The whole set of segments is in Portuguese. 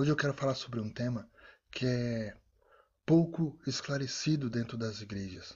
Hoje eu quero falar sobre um tema que é pouco esclarecido dentro das igrejas,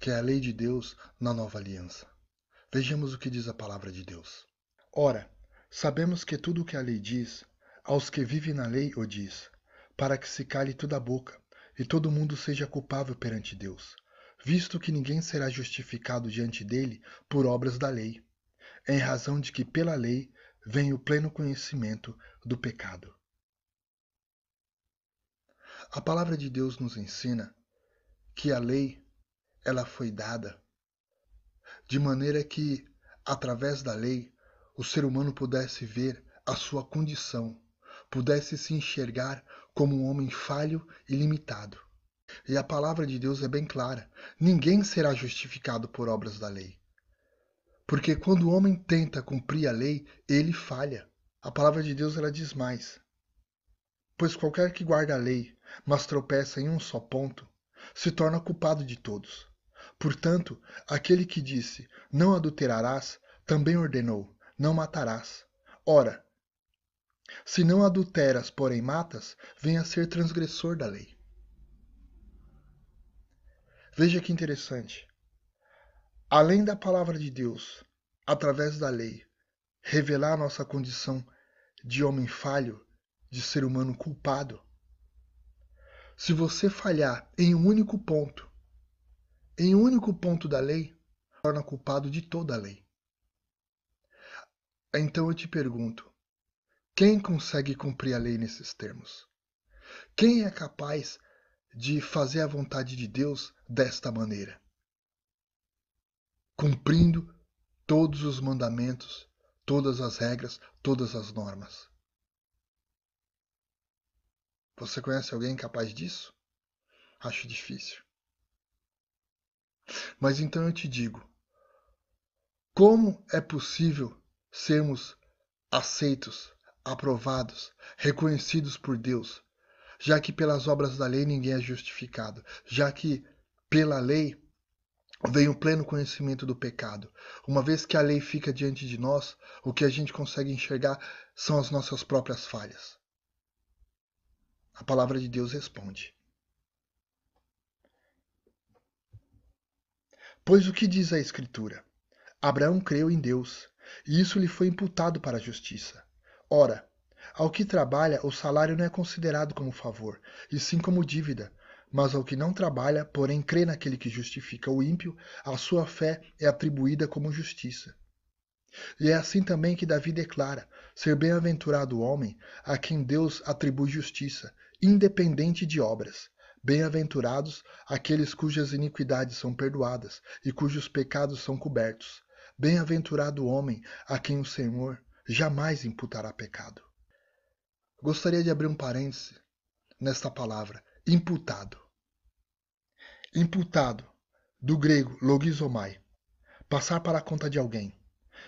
que é a lei de Deus na nova aliança. Vejamos o que diz a palavra de Deus. Ora, sabemos que tudo o que a lei diz, aos que vivem na lei o diz, para que se cale toda a boca e todo mundo seja culpável perante Deus, visto que ninguém será justificado diante dele por obras da lei, em razão de que pela lei vem o pleno conhecimento do pecado. A palavra de Deus nos ensina que a lei ela foi dada de maneira que através da lei o ser humano pudesse ver a sua condição, pudesse se enxergar como um homem falho e limitado. E a palavra de Deus é bem clara: ninguém será justificado por obras da lei. Porque quando o homem tenta cumprir a lei, ele falha. A palavra de Deus ela diz mais. Pois qualquer que guarda a lei, mas tropeça em um só ponto, se torna culpado de todos. Portanto, aquele que disse: Não adulterarás, também ordenou: Não matarás. Ora, se não adulteras, porém matas, vem a ser transgressor da lei. Veja que interessante além da palavra de Deus, através da lei, revelar nossa condição de homem falho, de ser humano culpado. Se você falhar em um único ponto, em um único ponto da lei, torna culpado de toda a lei. Então eu te pergunto: quem consegue cumprir a lei nesses termos? Quem é capaz de fazer a vontade de Deus desta maneira? cumprindo todos os mandamentos, todas as regras, todas as normas. Você conhece alguém capaz disso? Acho difícil. Mas então eu te digo: como é possível sermos aceitos, aprovados, reconhecidos por Deus, já que pelas obras da lei ninguém é justificado, já que pela lei vem o pleno conhecimento do pecado. Uma vez que a lei fica diante de nós, o que a gente consegue enxergar são as nossas próprias falhas. A palavra de Deus responde. Pois o que diz a Escritura? Abraão creu em Deus, e isso lhe foi imputado para a justiça. Ora, ao que trabalha, o salário não é considerado como favor, e sim como dívida, mas ao que não trabalha, porém crê naquele que justifica o ímpio, a sua fé é atribuída como justiça. E é assim também que Davi declara ser bem-aventurado o homem a quem Deus atribui justiça, independente de obras. Bem-aventurados aqueles cujas iniquidades são perdoadas e cujos pecados são cobertos. Bem-aventurado o homem a quem o Senhor jamais imputará pecado. Gostaria de abrir um parêntese nesta palavra imputado. Imputado, do grego logizomai, passar para a conta de alguém.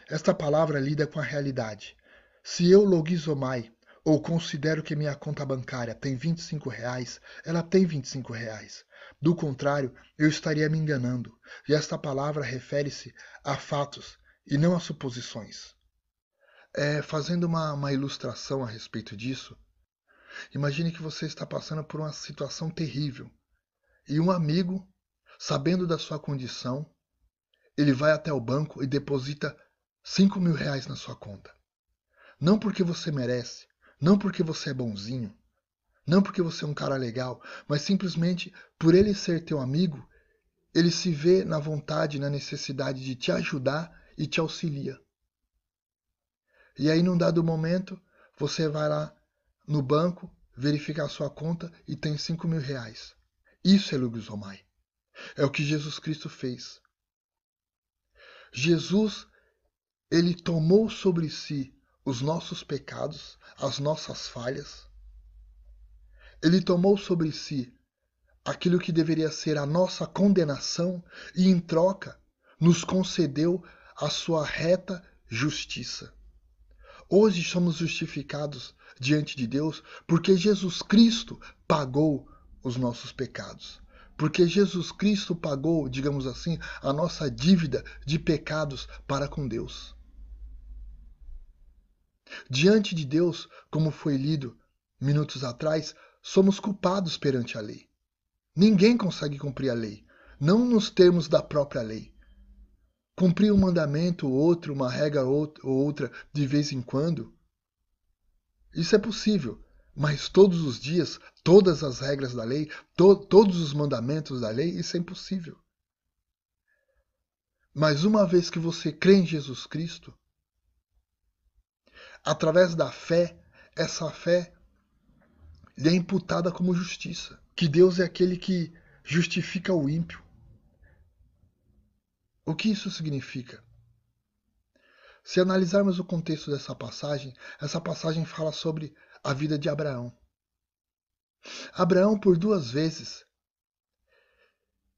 Esta palavra lida com a realidade. Se eu logizomai ou considero que minha conta bancária tem 25 reais, ela tem 25 reais. Do contrário, eu estaria me enganando. E esta palavra refere-se a fatos e não a suposições. É, fazendo uma, uma ilustração a respeito disso, Imagine que você está passando por uma situação terrível e um amigo, sabendo da sua condição, ele vai até o banco e deposita 5 mil reais na sua conta. Não porque você merece, não porque você é bonzinho, não porque você é um cara legal, mas simplesmente por ele ser teu amigo, ele se vê na vontade, na necessidade de te ajudar e te auxilia. E aí, num dado momento, você vai lá no banco, verificar a sua conta e tem 5 mil reais. Isso é logizomai. É o que Jesus Cristo fez. Jesus, ele tomou sobre si os nossos pecados, as nossas falhas. Ele tomou sobre si aquilo que deveria ser a nossa condenação e, em troca, nos concedeu a sua reta justiça. Hoje somos justificados diante de Deus porque Jesus Cristo pagou os nossos pecados. Porque Jesus Cristo pagou, digamos assim, a nossa dívida de pecados para com Deus. Diante de Deus, como foi lido minutos atrás, somos culpados perante a lei. Ninguém consegue cumprir a lei, não nos termos da própria lei. Cumprir um mandamento ou outro, uma regra ou outra de vez em quando, isso é possível, mas todos os dias, todas as regras da lei, to todos os mandamentos da lei, isso é impossível. Mas uma vez que você crê em Jesus Cristo, através da fé, essa fé lhe é imputada como justiça. Que Deus é aquele que justifica o ímpio. O que isso significa? Se analisarmos o contexto dessa passagem, essa passagem fala sobre a vida de Abraão. Abraão, por duas vezes,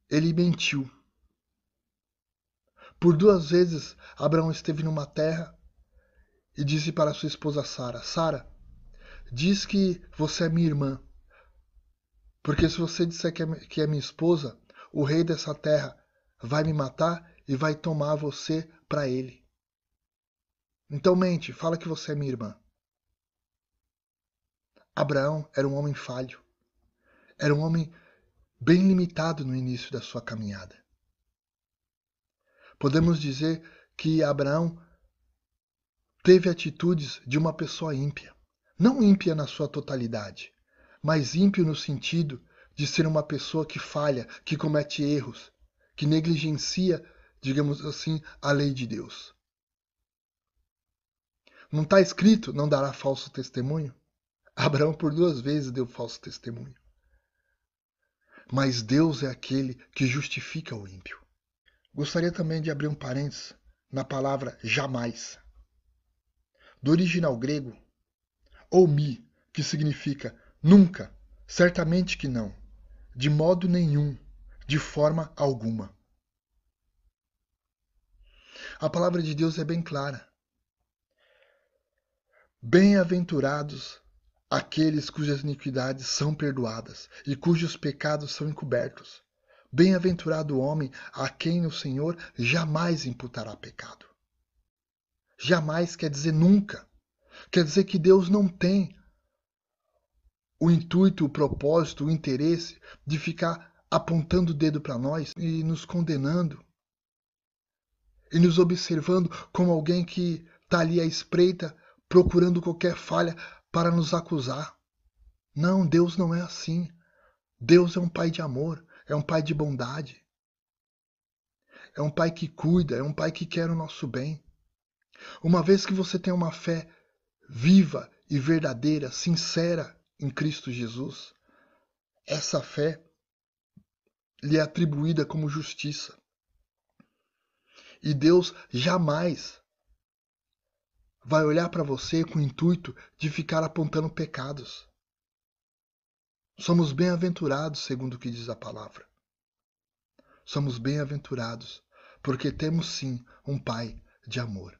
ele mentiu. Por duas vezes, Abraão esteve numa terra e disse para sua esposa Sara: Sara, diz que você é minha irmã. Porque se você disser que é, que é minha esposa, o rei dessa terra vai me matar e vai tomar você para ele. Então mente, fala que você é minha irmã. Abraão era um homem falho. Era um homem bem limitado no início da sua caminhada. Podemos dizer que Abraão teve atitudes de uma pessoa ímpia. Não ímpia na sua totalidade, mas ímpio no sentido de ser uma pessoa que falha, que comete erros, que negligencia, digamos assim, a lei de Deus. Não está escrito não dará falso testemunho? Abraão por duas vezes deu falso testemunho. Mas Deus é aquele que justifica o ímpio. Gostaria também de abrir um parênteses na palavra jamais. Do original grego, omi, que significa nunca, certamente que não, de modo nenhum, de forma alguma. A palavra de Deus é bem clara. Bem-aventurados aqueles cujas iniquidades são perdoadas e cujos pecados são encobertos. Bem-aventurado o homem a quem o Senhor jamais imputará pecado. Jamais quer dizer nunca. Quer dizer que Deus não tem o intuito, o propósito, o interesse de ficar apontando o dedo para nós e nos condenando e nos observando como alguém que está ali à espreita procurando qualquer falha para nos acusar. Não, Deus não é assim. Deus é um pai de amor, é um pai de bondade. É um pai que cuida, é um pai que quer o nosso bem. Uma vez que você tem uma fé viva e verdadeira, sincera em Cristo Jesus, essa fé lhe é atribuída como justiça. E Deus jamais vai olhar para você com o intuito de ficar apontando pecados. Somos bem-aventurados, segundo o que diz a palavra. Somos bem-aventurados, porque temos sim um Pai de amor.